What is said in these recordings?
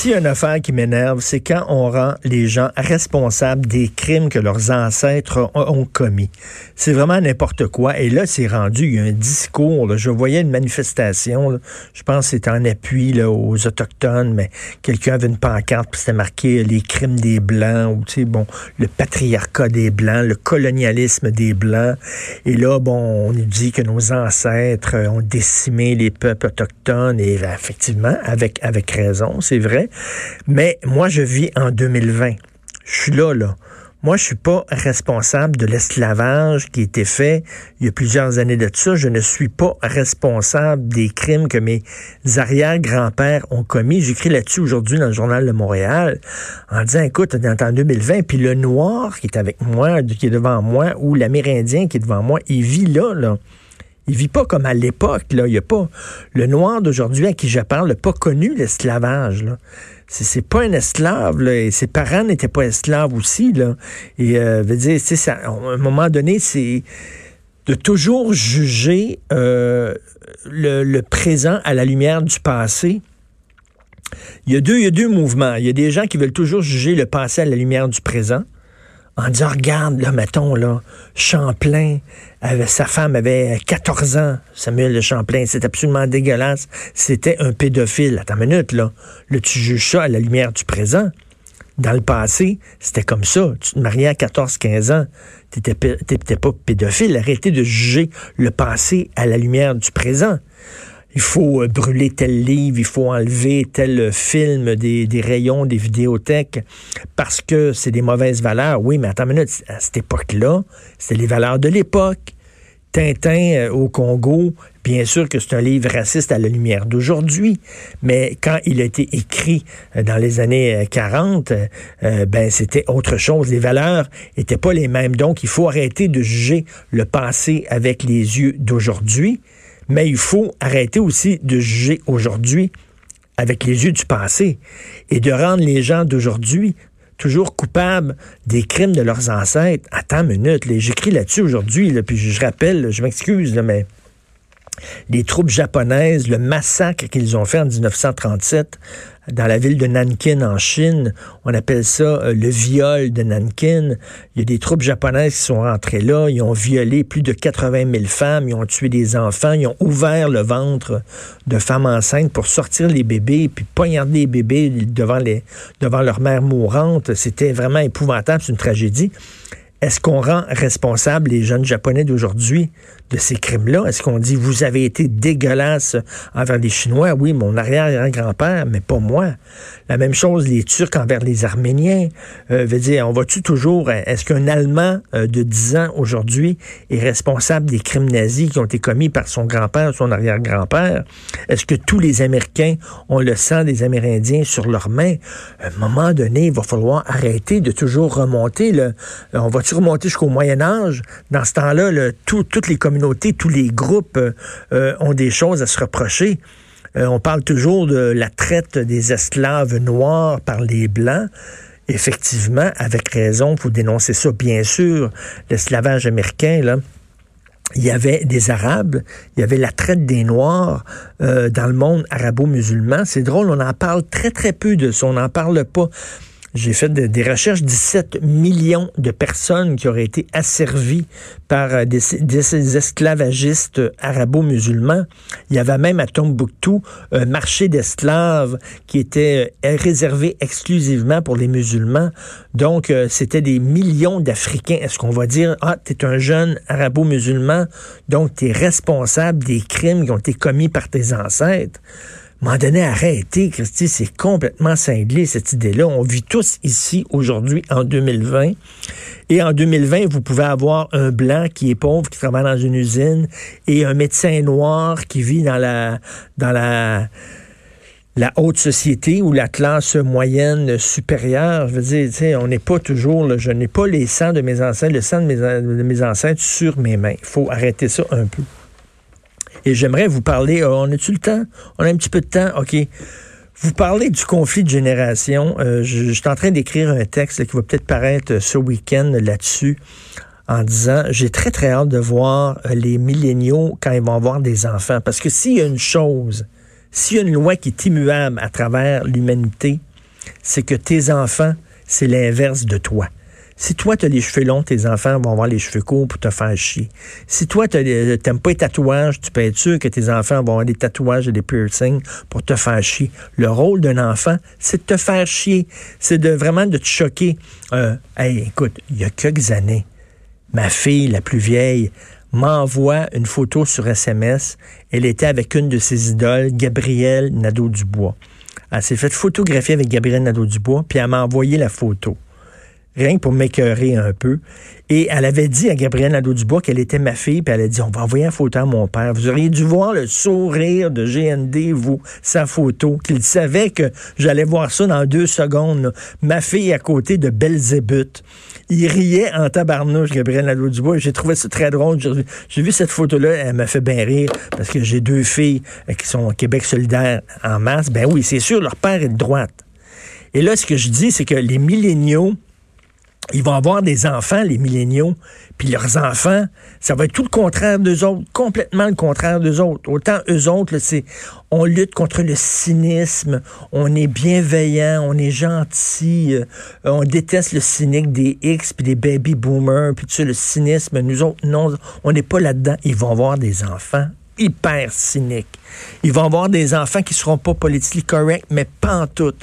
S'il y a une affaire qui m'énerve, c'est quand on rend les gens responsables des crimes que leurs ancêtres ont, commis. C'est vraiment n'importe quoi. Et là, c'est rendu, il y a un discours. là. Je voyais une manifestation, là. je pense que c'était en appui là, aux Autochtones, mais quelqu'un avait une pancarte, puis c'était marqué les crimes des Blancs, ou tu sais, bon, le patriarcat des Blancs, le colonialisme des Blancs. Et là, bon, on nous dit que nos ancêtres euh, ont décimé les peuples autochtones, et effectivement, avec, avec raison, c'est vrai. Mais moi, je vis en 2020. Je suis là, là. Moi, je suis pas responsable de l'esclavage qui a été fait il y a plusieurs années de ça. Je ne suis pas responsable des crimes que mes arrière-grands-pères ont commis. J'écris là-dessus aujourd'hui dans le journal de Montréal en disant, écoute, on est en 2020, puis le noir qui est avec moi, qui est devant moi, ou l'Amérindien qui est devant moi, il vit là, là. Il vit pas comme à l'époque, là. Il. Le noir d'aujourd'hui à qui je parle n'a pas connu l'esclavage, là. C'est, pas un esclave. Et ses parents n'étaient pas esclaves aussi, là. Et, euh, ça- à un moment donné, c'est de toujours juger euh, le, le présent à la lumière du passé. Il y, a deux, il y a deux mouvements. Il y a des gens qui veulent toujours juger le passé à la lumière du présent en disant, regarde, là, mettons, là, Champlain, avait, sa femme avait 14 ans, Samuel de Champlain, c'est absolument dégueulasse. C'était un pédophile. Attends une minute, là. Là, tu juges ça à la lumière du présent. Dans le passé, c'était comme ça. Tu te mariais à 14-15 ans. Pé- t'étais pas pédophile. Arrêtez de juger le passé à la lumière du présent. Il faut euh, brûler tel livre, il faut enlever tel euh, film des, rayons des vidéothèques parce que c'est des mauvaises valeurs. Oui, mais attends une minute, à cette époque-là, c'était les valeurs de l'époque. Tintin euh, au Congo, bien sûr que c'est un livre raciste à la lumière d'aujourd'hui, mais quand il a été écrit dans les années euh, 40, euh, euh, ben c'était autre chose. Les valeurs étaient pas les mêmes. Donc, il faut arrêter de juger le passé avec les yeux d'aujourd'hui, mais il faut arrêter aussi de juger aujourd'hui avec les yeux du passé et de rendre les gens d'aujourd'hui toujours coupables des crimes de leurs ancêtres. Attends une minute, j'écris là-dessus aujourd'hui, puis je, rappelle, je m'excuse, mais les troupes japonaises, le massacre qu'ils ont fait en 1937 dans la ville de Nankin en Chine, on appelle ça euh, le viol de Nankin. Il y a des troupes japonaises qui sont rentrées là, ils ont violé plus de 80 000 femmes, ils ont tué des enfants, ils ont ouvert le ventre de femmes enceintes pour sortir les bébés, puis poignarder les bébés devant, les, devant leur mère mourante. C'était vraiment épouvantable, c'est une tragédie. Est-ce qu'on rend responsable les jeunes Japonais d'aujourd'hui de ces crimes-là? Est-ce qu'on dit, vous avez été dégueulasse envers les Chinois? Oui, mon arrière-grand-père, mais pas moi. La même chose, les Turcs envers les Arméniens. Euh, veut dire, on va-tu toujours... Est-ce qu'un Allemand euh, de 10 ans aujourd'hui est responsable des crimes nazis qui ont été commis par son grand-père ou son arrière-grand-père? Est-ce que tous les Américains ont le sang des Amérindiens sur leurs mains? À un moment donné, il va falloir arrêter de toujours remonter. Là. On remonter jusqu'au Moyen Âge? Dans ce temps-là, là, tout- toutes les communautés, tous les groupes euh, euh, ont des choses à se reprocher. Euh, on parle toujours de la traite des esclaves noirs par les Blancs. Effectivement, avec raison, faut dénoncer ça. Bien sûr, l'esclavage américain, là, il y avait des Arabes, il y avait la traite des Noirs dans le monde arabo-musulman. C'est drôle, on en parle très, très peu de ça. On n'en parle pas. J'ai fait de- des recherches, 17 millions de personnes qui auraient été asservies par euh, des, des- esclavagistes arabo-musulmans. Il y avait même à Tombouctou un marché d'esclaves qui était euh, réservé exclusivement pour les musulmans. Donc, euh, c'était des millions d'Africains. Est-ce qu'on va dire, ah, t'es un jeune arabo-musulman, donc t'es responsable des crimes qui ont été commis par tes ancêtres? Moment donné, arrêtez, Christy, c'est complètement cinglé, cette idée-là. On vit tous ici, aujourd'hui, en 2020. Et en 2020, vous pouvez avoir un blanc qui est pauvre, qui travaille dans une usine, et un médecin noir qui vit dans la, dans la, haute société ou la classe moyenne supérieure. Je veux dire, on n'est pas toujours, je n'ai pas les sangs de mes ancêtres, le sang de mes ancêtres sur mes mains. Il faut arrêter ça un peu. Et j'aimerais vous parler, oh, on a-tu le temps? On a un petit peu de temps? OK. Vous parlez du conflit de génération. Euh, je, suis en train d'écrire un texte qui va peut-être paraître ce week-end là-dessus en disant j'ai très très hâte de voir euh, les milléniaux quand ils vont avoir des enfants. Parce que s'il y a une chose, s'il y a une loi qui est immuable à travers l'humanité, c'est que tes enfants, c'est l'inverse de toi. Si toi, tu as les cheveux longs, tes enfants vont avoir les cheveux courts pour te faire chier. Si toi, tu n'aimes pas les tatouages, tu peux être sûr que tes enfants vont avoir des tatouages et des piercings pour te faire chier. Le rôle d'un enfant, c'est de te faire chier. C'est de vraiment de te choquer. Euh, hey, écoute, il y a quelques années, ma fille, la plus vieille, m'envoie une photo sur SMS. Elle était avec une de ses idoles, Gabrielle Nadeau-Dubois. Elle s'est fait photographier avec Gabrielle Nadeau-Dubois, puis elle m'a envoyé la photo rien pour m'écœurer un peu. Et elle avait dit à Gabrielle Nadeau-Dubois qu'elle était ma fille, puis elle a dit, on va envoyer une photo à mon père. Vous auriez dû voir le sourire de GND, vous, sa photo, qu'il savait que j'allais voir ça dans deux secondes. Ma fille à côté de Belzébuth. Il riait en tabarnouche, Gabrielle Nadeau-Dubois, j'ai trouvé ça très drôle. J'ai vu cette photo-là, elle m'a fait bien rire, parce que j'ai deux filles euh, qui sont au Québec solidaire en masse. Ben oui, c'est sûr, leur père est droite. Et là, ce que je dis, c'est que les milléniaux, ils vont avoir des enfants, les milléniaux, puis leurs enfants, ça va être tout le contraire d'eux autres, complètement le contraire d'eux autres. Autant eux autres, c'est on lutte contre le cynisme, on est bienveillant, on est gentil, euh, on déteste le cynique des X puis des baby boomers, puis tu sais, le cynisme. Nous autres, non, on n'est pas là-dedans. Ils vont avoir des enfants hyper cyniques. Ils vont avoir des enfants qui seront pas politiquement corrects, mais pas en tout,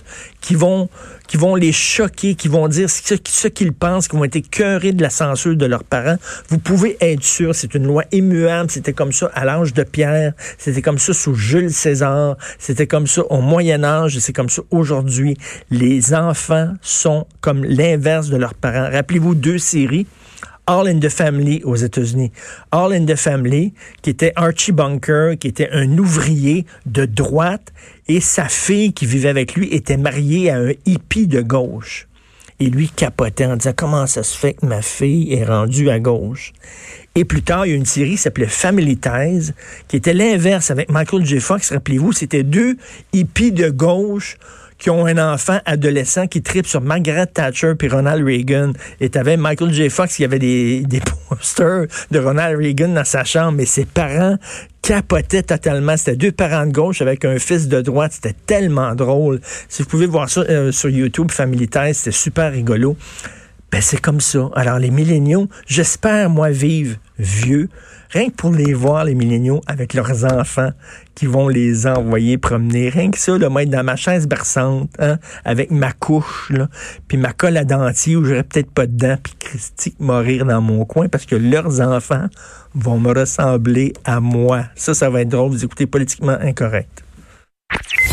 qui vont, qui vont les choquer, qui vont dire ce, qu'ils pensent, qui vont être écœurés de la censure de leurs parents. Vous pouvez être sûr, c'est une loi immuable. C'était comme ça à l'âge de Pierre, c'était comme ça sous Jules César, c'était comme ça au Moyen Âge, c'est comme ça aujourd'hui. Les enfants sont comme l'inverse de leurs parents. Rappelez-vous deux séries. All in the Family aux États-Unis. All in the Family, qui était Archie Bunker, qui était un ouvrier de droite, et sa fille qui vivait avec lui était mariée à un hippie de gauche. Et lui capotait en disant comment ça se fait que ma fille est rendue à gauche. Et plus tard, il y a une série qui s'appelait Family Ties, qui était l'inverse avec Michael J. Fox. Rappelez-vous, c'était deux hippies de gauche qui ont un enfant adolescent qui tripe sur Margaret Thatcher puis Ronald Reagan. Et t'avais Michael J. Fox qui avait des, posters de Ronald Reagan dans sa chambre, mais ses parents capotaient totalement. C'était deux parents de gauche avec un fils de droite. C'était tellement drôle. Si vous pouvez voir ça euh, sur YouTube, Family Ties, c'était super rigolo. Ben, c'est comme ça. Alors, les milléniaux, j'espère, moi, vivre vieux, rien que pour les voir, les milléniaux, avec leurs enfants qui vont les envoyer promener. Rien que ça, de mettre dans ma chaise berçante, hein, avec ma couche, là, puis ma colle à dentier où j'aurais peut-être pas de dents, puis Christy mourir dans mon coin parce que leurs enfants vont me ressembler à moi. Ça, ça va être drôle. Vous écoutez politiquement incorrect.